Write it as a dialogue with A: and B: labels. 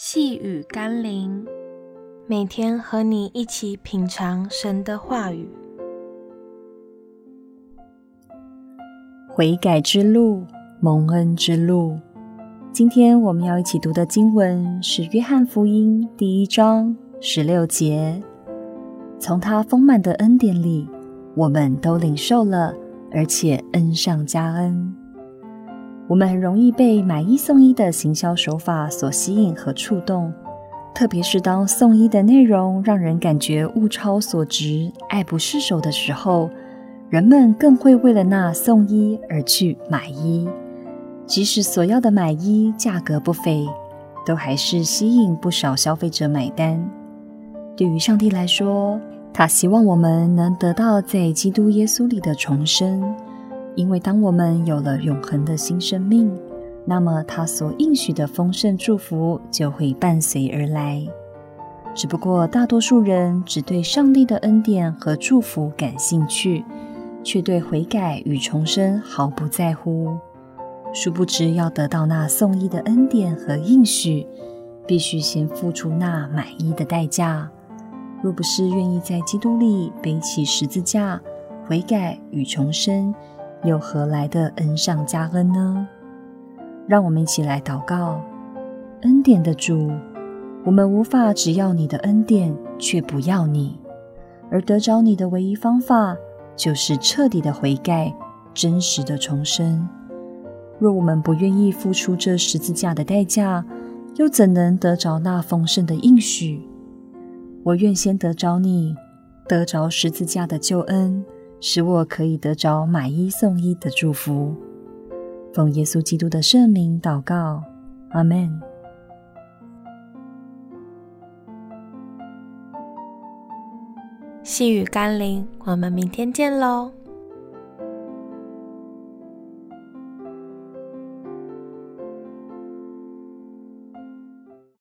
A: 细雨甘霖，每天和你一起品尝神的话语。
B: 悔改之路，蒙恩之路。今天我们要一起读的经文是《约翰福音》第一章十六节。从他丰满的恩典里，我们都领受了，而且恩上加恩。我们很容易被买一送一的行销手法所吸引和触动，特别是当送一的内容让人感觉物超所值、爱不释手的时候，人们更会为了那送一而去买一。即使所要的买一价格不菲，都还是吸引不少消费者买单。对于上帝来说，他希望我们能得到在基督耶稣里的重生。因为当我们有了永恒的新生命，那么他所应许的丰盛祝福就会伴随而来。只不过大多数人只对上帝的恩典和祝福感兴趣，却对悔改与重生毫不在乎。殊不知，要得到那送一的恩典和应许，必须先付出那买一的代价。若不是愿意在基督里背起十字架，悔改与重生，又何来的恩上加恩呢？让我们一起来祷告。恩典的主，我们无法只要你的恩典，却不要你；而得着你的唯一方法，就是彻底的悔改，真实的重生。若我们不愿意付出这十字架的代价，又怎能得着那丰盛的应许？我愿先得着你，得着十字架的救恩。使我可以得着买一送一的祝福，奉耶稣基督的圣名祷告，阿门。
A: 细雨甘霖，我们明天见喽。